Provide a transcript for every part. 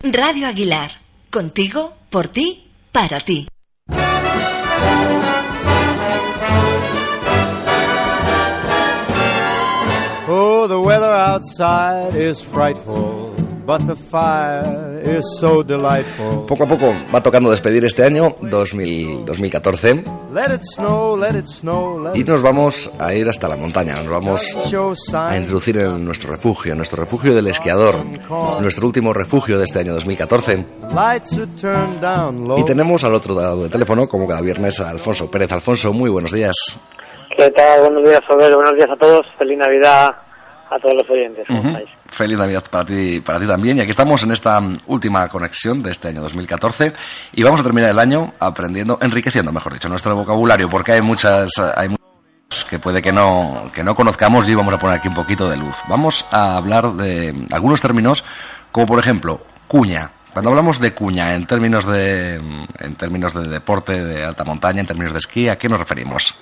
Radio Aguilar, contigo, por ti, para ti. Oh, the weather outside is frightful. But the fire is so delightful. Poco a poco va tocando despedir este año 2000, 2014 Let it snow, let it snow, let y nos vamos a ir hasta la montaña, nos vamos show a introducir en nuestro refugio, nuestro refugio del esquiador, nuestro último refugio de este año 2014. Lights are turned down low. Y tenemos al otro lado del teléfono, como cada viernes, a Alfonso Pérez. Alfonso, muy buenos días. ¿Qué tal? Buenos días, Robert. Buenos días a todos. Feliz Navidad a todos los oyentes. ¿Cómo estáis? Feliz Navidad para ti, para ti también. Y aquí estamos en esta última conexión de este año 2014 y vamos a terminar el año aprendiendo, enriqueciendo, mejor dicho, nuestro vocabulario, porque hay muchas, hay muchas que puede que no, que no conozcamos y vamos a poner aquí un poquito de luz. Vamos a hablar de algunos términos, como por ejemplo, cuña. Cuando hablamos de cuña en términos de, en términos de deporte de alta montaña, en términos de esquí, ¿a qué nos referimos?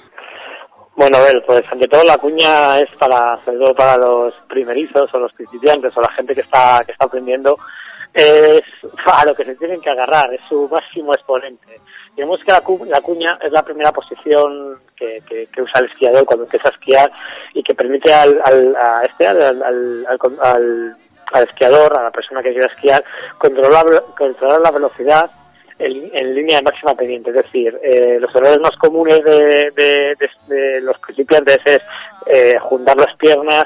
Bueno, a ver, pues ante todo la cuña es para, sobre todo para los primerizos o los principiantes o la gente que está, que está aprendiendo, es a lo que se tienen que agarrar, es su máximo exponente. Digamos que la, cu- la cuña es la primera posición que, que- usa el esquiador cuando empieza a esquiar y que permite al, al, a este, al, al, al- al- al- al esquiador, a la persona que quiera esquiar, controlar, controlar la velocidad en, línea de máxima pendiente. Es decir, eh, los errores más comunes de, de- de- los principiantes es eh, juntar las piernas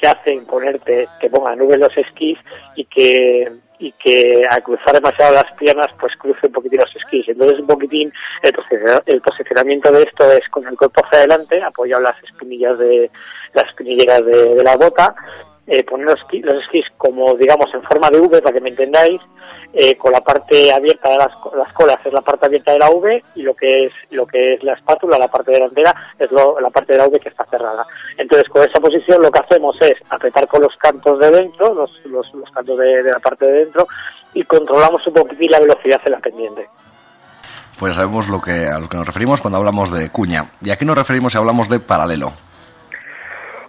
que hacen ponerte, que pongan nubes los esquís y que y que al cruzar demasiado las piernas pues cruce un poquitín los esquís. Entonces un poquitín el, el posicionamiento de esto es con el cuerpo hacia adelante, apoyado las espinillas de las espinilleras de, de la bota, eh, poner los, esquí- los esquís como digamos en forma de V para que me entendáis, eh, con la parte abierta de las, las colas es la parte abierta de la V y lo que es lo que es la espátula, la parte delantera, es lo- la parte de la V que está cerrada. Entonces con esa posición lo que hacemos es apretar con los cantos de dentro, los, los, los cantos de, de la parte de dentro y controlamos un poquitín la velocidad en la pendiente. Pues sabemos lo que, a lo que nos referimos cuando hablamos de cuña. ¿Y a qué nos referimos si hablamos de paralelo?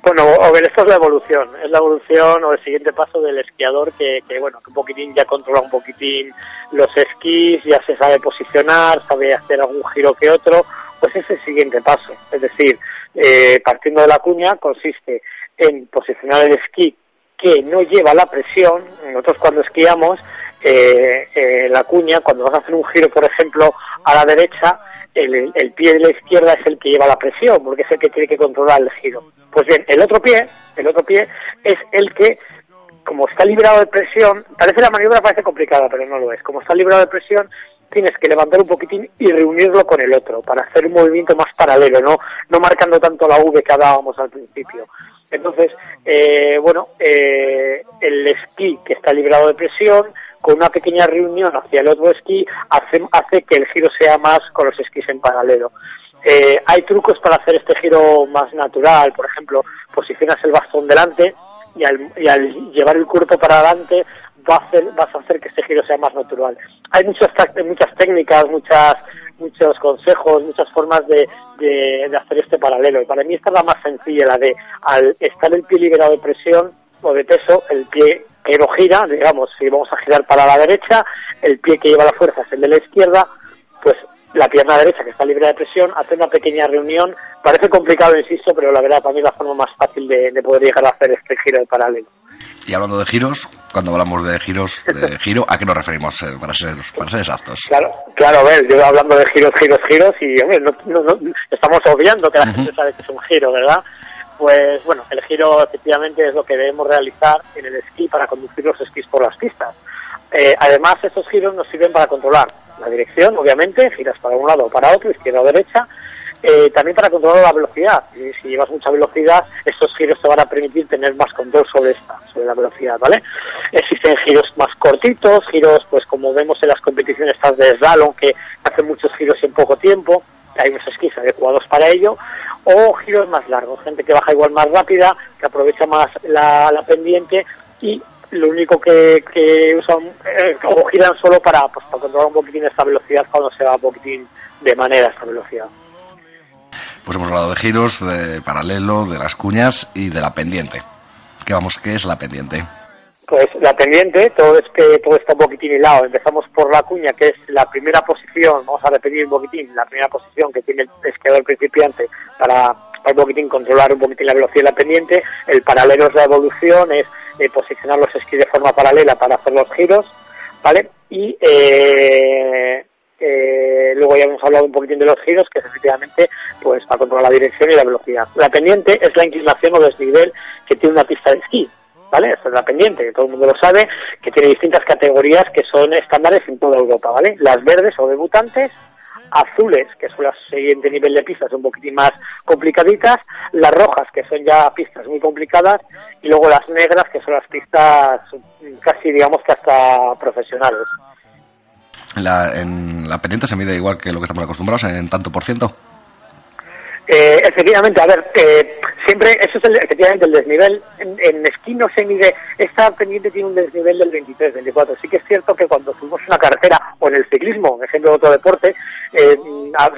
Bueno, a ver, esto es la evolución, es la evolución o el siguiente paso del esquiador que, que, bueno, que un poquitín ya controla un poquitín los esquís, ya se sabe posicionar, sabe hacer algún giro que otro, pues es el siguiente paso. Es decir, eh, partiendo de la cuña consiste en posicionar el esquí que no lleva la presión. Nosotros cuando esquiamos, eh, eh, la cuña, cuando vas a hacer un giro, por ejemplo, a la derecha, el, pie de la izquierda es el que lleva la presión, porque es el que tiene que controlar el giro. Pues bien, el otro pie, el otro pie es el que, como está librado de presión, parece la maniobra parece complicada, pero no lo es. Como está librado de presión, tienes que levantar un poquitín y reunirlo con el otro para hacer un movimiento más paralelo, no, no marcando tanto la V que hablábamos al principio. Entonces, eh, bueno, eh, el esquí que está librado de presión, con una pequeña reunión hacia el otro esquí, hace, hace que el giro sea más con los esquís en paralelo. Eh, hay trucos para hacer este giro más natural, por ejemplo, posicionas el bastón delante y al, y al llevar el cuerpo para adelante va a hacer, vas a hacer que este giro sea más natural. Hay muchas, muchas técnicas, muchas, muchos consejos, muchas formas de, de, hacer este paralelo. Para mí esta es la más sencilla, la de al estar el pie liberado de presión o de peso, el pie que no gira, digamos, si vamos a girar para la derecha, el pie que lleva la fuerza es el de la izquierda, pues la pierna derecha que está libre de presión, hace una pequeña reunión. Parece complicado, insisto, pero la verdad para mí es la forma más fácil de, de poder llegar a hacer este giro de paralelo. Y hablando de giros, cuando hablamos de giros, de giro, ¿a qué nos referimos eh, para ser, para ser exactos? Claro, claro, a ver, yo hablando de giros, giros, giros, y hombre, no, no- no- estamos obviando que la gente sabe que es un giro, ¿verdad? Pues bueno, el giro efectivamente es lo que debemos realizar en el esquí para conducir los esquís por las pistas. Eh, además, estos giros nos sirven para controlar la dirección, obviamente, giras para un lado o para otro, izquierda o derecha, eh, también para controlar la velocidad. Si llevas mucha velocidad, estos giros te van a permitir tener más control sobre esta, sobre la velocidad, ¿vale? Existen giros más cortitos, giros, pues como vemos en las competiciones estas de slalom, que hacen muchos giros en poco tiempo, hay unos esquís adecuados para ello, o giros más largos, gente que baja igual más rápida, que aprovecha más la, la pendiente y lo único que, que usan eh, o giran solo para, pues, para controlar un poquitín esta velocidad cuando se va un poquitín de manera esta velocidad. Pues hemos hablado de giros, de paralelo, de las cuñas y de la pendiente. ¿Qué vamos? ¿Qué es la pendiente? Pues la pendiente, todo es que todo está un poquitín hilado. Empezamos por la cuña, que es la primera posición, vamos a repetir un poquitín, la primera posición que tiene el esquiador principiante para, para un poquitín controlar un poquitín la velocidad de la pendiente. El paralelo es la evolución, es eh, posicionar los esquís de forma paralela para hacer los giros, ¿vale? Y eh, eh, luego ya hemos hablado un poquitín de los giros, que es efectivamente pues para controlar la dirección y la velocidad. La pendiente es la inclinación o desnivel que tiene una pista de esquí. ¿Vale? Esta es la pendiente, que todo el mundo lo sabe, que tiene distintas categorías que son estándares en toda Europa, ¿vale? Las verdes o debutantes, azules, que son el siguiente nivel de pistas un poquitín más complicaditas, las rojas, que son ya pistas muy complicadas, y luego las negras, que son las pistas casi, digamos, que hasta profesionales. La, en la pendiente se mide igual que lo que estamos acostumbrados, en tanto por ciento. Eh, efectivamente, a ver, eh, siempre, eso es el, efectivamente el desnivel. En, en, esquí no se mide, esta pendiente tiene un desnivel del 23, 24. Sí que es cierto que cuando subimos una carretera o en el ciclismo, ejemplo de otro deporte, eh,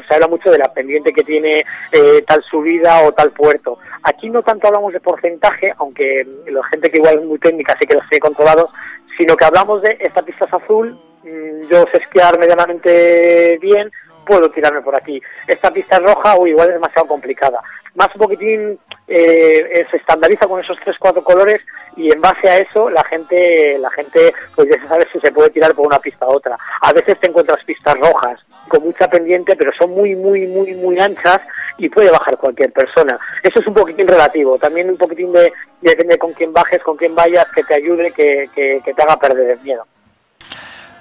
se habla mucho de la pendiente que tiene eh, tal subida o tal puerto. Aquí no tanto hablamos de porcentaje, aunque la gente que igual es muy técnica sí que los tiene controlados, sino que hablamos de esta pista es azul, mmm, yo sé esquiar medianamente bien, puedo tirarme por aquí. Esta pista es roja o igual es demasiado complicada. Más un poquitín eh, se estandariza con esos tres cuatro colores y en base a eso la gente la gente pues ya sabe si se puede tirar por una pista u otra. A veces te encuentras pistas rojas con mucha pendiente pero son muy muy muy muy anchas y puede bajar cualquier persona. Eso es un poquitín relativo. También un poquitín de depende con quién bajes, con quién vayas, que te ayude, que te haga perder el miedo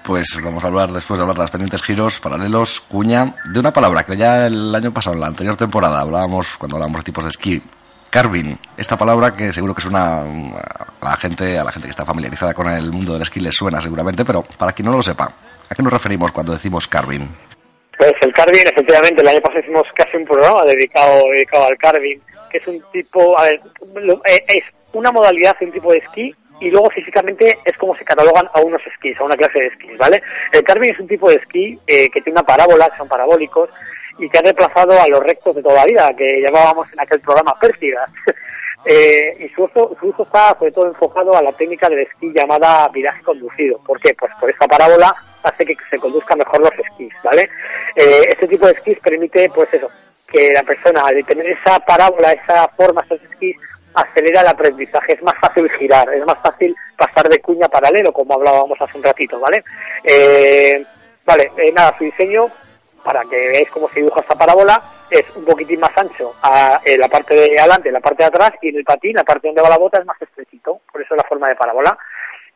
pues vamos a hablar después de hablar de las pendientes giros, paralelos, cuña, de una palabra que ya el año pasado, en la anterior temporada, hablábamos cuando hablábamos de tipos de esquí, carving. Esta palabra que seguro que suena a la gente, a la gente que está familiarizada con el mundo del esquí le suena seguramente, pero para quien no lo sepa, ¿a qué nos referimos cuando decimos carving? Pues el carving, efectivamente, el año pasado hicimos casi un programa dedicado, dedicado al carving, que es un tipo, a ver, es una modalidad, un tipo de esquí y luego físicamente es como se catalogan a unos esquís, a una clase de esquís, ¿vale? El carving es un tipo de esquí eh, que tiene una parábola, son parabólicos, y que ha reemplazado a los rectos de toda la vida, que llamábamos en aquel programa pértigas. eh, y su uso, su uso está sobre todo enfocado a la técnica del esquí llamada viraje conducido. ¿Por qué? Pues por esta parábola hace que se conduzcan mejor los esquís, ¿vale? Eh, este tipo de esquís permite, pues eso, que la persona, al tener esa parábola, esa forma, esos esquís, acelera el aprendizaje, es más fácil girar, es más fácil pasar de cuña paralelo, como hablábamos hace un ratito, ¿vale? Eh, vale, eh, nada, su diseño, para que veáis cómo se dibuja esta parábola, es un poquitín más ancho a, en la parte de adelante, en la parte de atrás, y en el patín, la parte donde va la bota, es más estrechito, por eso es la forma de parábola.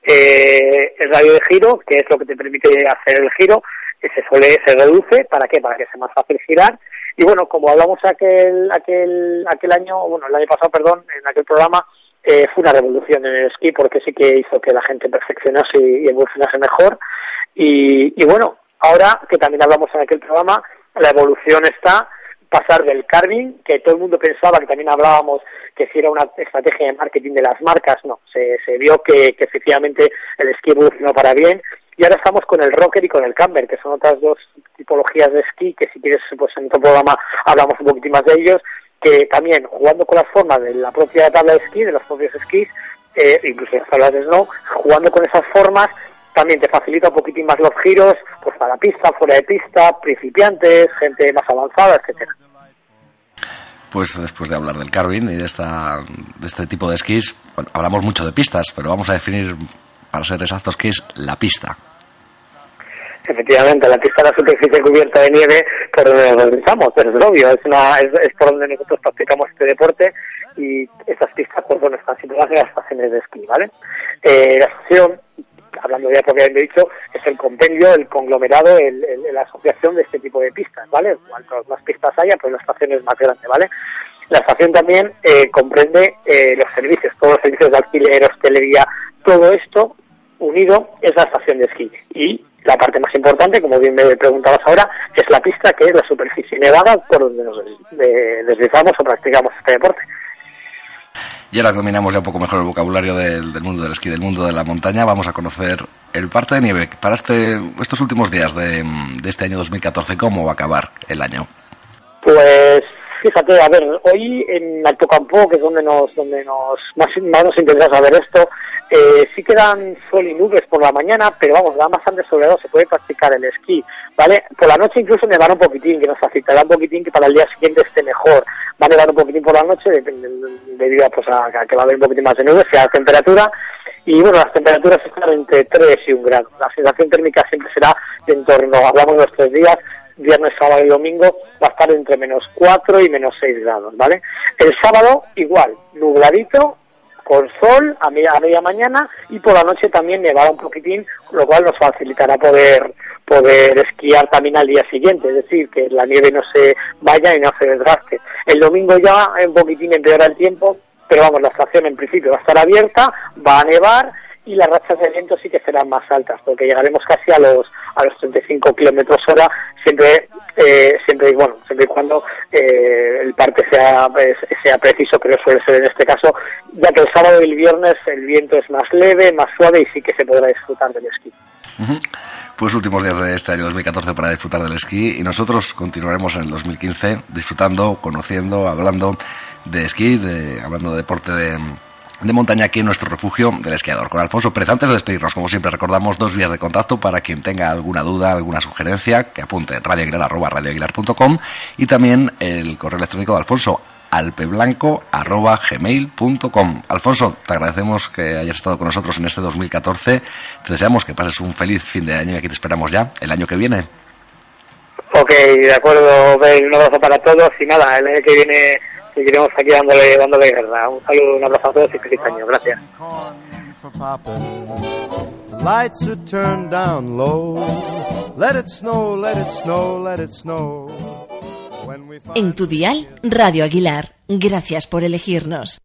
Eh, el radio de giro, que es lo que te permite hacer el giro, se suele, se reduce, ¿para qué? Para que sea más fácil girar, y bueno, como hablamos aquel, aquel, aquel año, bueno, el año pasado, perdón, en aquel programa, eh, fue una revolución en el esquí porque sí que hizo que la gente perfeccionase y, evolucionase mejor. Y, y bueno, ahora que también hablamos en aquel programa, la evolución está pasar del carving, que todo el mundo pensaba que también hablábamos que si era una estrategia de marketing de las marcas, no, se, se vio que, que efectivamente el esquí evolucionó para bien y ahora estamos con el rocker y con el camber, que son otras dos tipologías de esquí, que si quieres, pues en otro programa hablamos un poquitín más de ellos, que también jugando con las formas de la propia tabla de esquí, de los propios esquís, eh, incluso las tablas de snow, jugando con esas formas, también te facilita un poquitín más los giros, pues para pista, fuera de pista, principiantes, gente más avanzada, etcétera. Pues después de hablar del carving y de, esta, de este tipo de esquís, hablamos mucho de pistas, pero vamos a definir, para ser exactos, qué es la pista. Efectivamente, la pista es la superficie cubierta de nieve por donde nos deslizamos, pero es obvio, es, una, es, es, por donde nosotros practicamos este deporte y esas pistas, pues bueno, están situadas en las estaciones de esquí, ¿ale? Eh, la estación hablando ya propiamente dicho, es el compendio, el conglomerado, el, la asociación de este tipo de pistas, ¿vale? Cuantas más pistas haya, pues la estación es más grande, ¿vale? La estación también eh, comprende eh, los servicios, todos los servicios de alquiler, hostelería, todo esto unido es la estación de esquí. Y la parte más importante, como bien me preguntabas ahora, es la pista, que es la superficie nevada por donde nos deslizamos o practicamos este deporte. Y ahora dominamos ya un poco mejor el vocabulario del, mundo del esquí, del mundo de la montaña. Vamos a conocer el parte de nieve. Para este, estos últimos días de, de este año 2014, ¿cómo va a acabar el año? Pues fíjate, a ver, hoy en Alto Campo, que es donde nos, donde nos más, más nos interesa saber esto, eh, sí quedan sol y nubes por la mañana, pero vamos, da bastante soleado, se puede practicar el esquí, ¿vale? Por la noche incluso nevará un poquitín, que nos facilitará un poquitín que para el día siguiente esté mejor. Va a nevar un poquitín por la noche, debido a, pues, a que va a haber un poquitín más de nubes, sea la temperatura, y bueno, las temperaturas están entre 3 y 1 grado. La sensación térmica siempre será de en torno, hablamos de los tres días, viernes, sábado y domingo, va a estar entre menos 4 y menos 6 grados, ¿vale? El sábado igual, nubladito, con sol a media, a media mañana y por la noche también nevará un poquitín, lo cual nos facilitará poder poder esquiar también al día siguiente, es decir, que la nieve no se vaya y no se desgaste. El domingo ya un poquitín empeora el tiempo, pero vamos, la estación en principio va a estar abierta, va a nevar y las rachas de viento sí que serán más altas, porque llegaremos casi a los a los 35 kilómetros hora, siempre eh, siempre bueno siempre y cuando eh, el parte sea sea preciso, pero suele ser en este caso, ya que el sábado y el viernes el viento es más leve, más suave y sí que se podrá disfrutar del esquí. Pues últimos días de este año 2014 para disfrutar del esquí y nosotros continuaremos en el 2015 disfrutando, conociendo, hablando de esquí, de, hablando de deporte de de montaña aquí en nuestro refugio del esquiador. Con Alfonso Pérez, antes de despedirnos, como siempre, recordamos dos vías de contacto para quien tenga alguna duda, alguna sugerencia, que apunte radioaguilar.com y también el correo electrónico de Alfonso alpeblanco gmail.com. Alfonso, te agradecemos que hayas estado con nosotros en este 2014. Te deseamos que pases un feliz fin de año y aquí te esperamos ya el año que viene. Ok, de acuerdo, Un abrazo para todos y nada, el año que viene seguiremos aquí dándole, dándole guerra. Un saludo, un abrazo a todos y feliz año. Gracias. Lights are turned down low. Let it snow, let it snow, let it snow. En tu dial, Radio Aguilar. Gracias por elegirnos.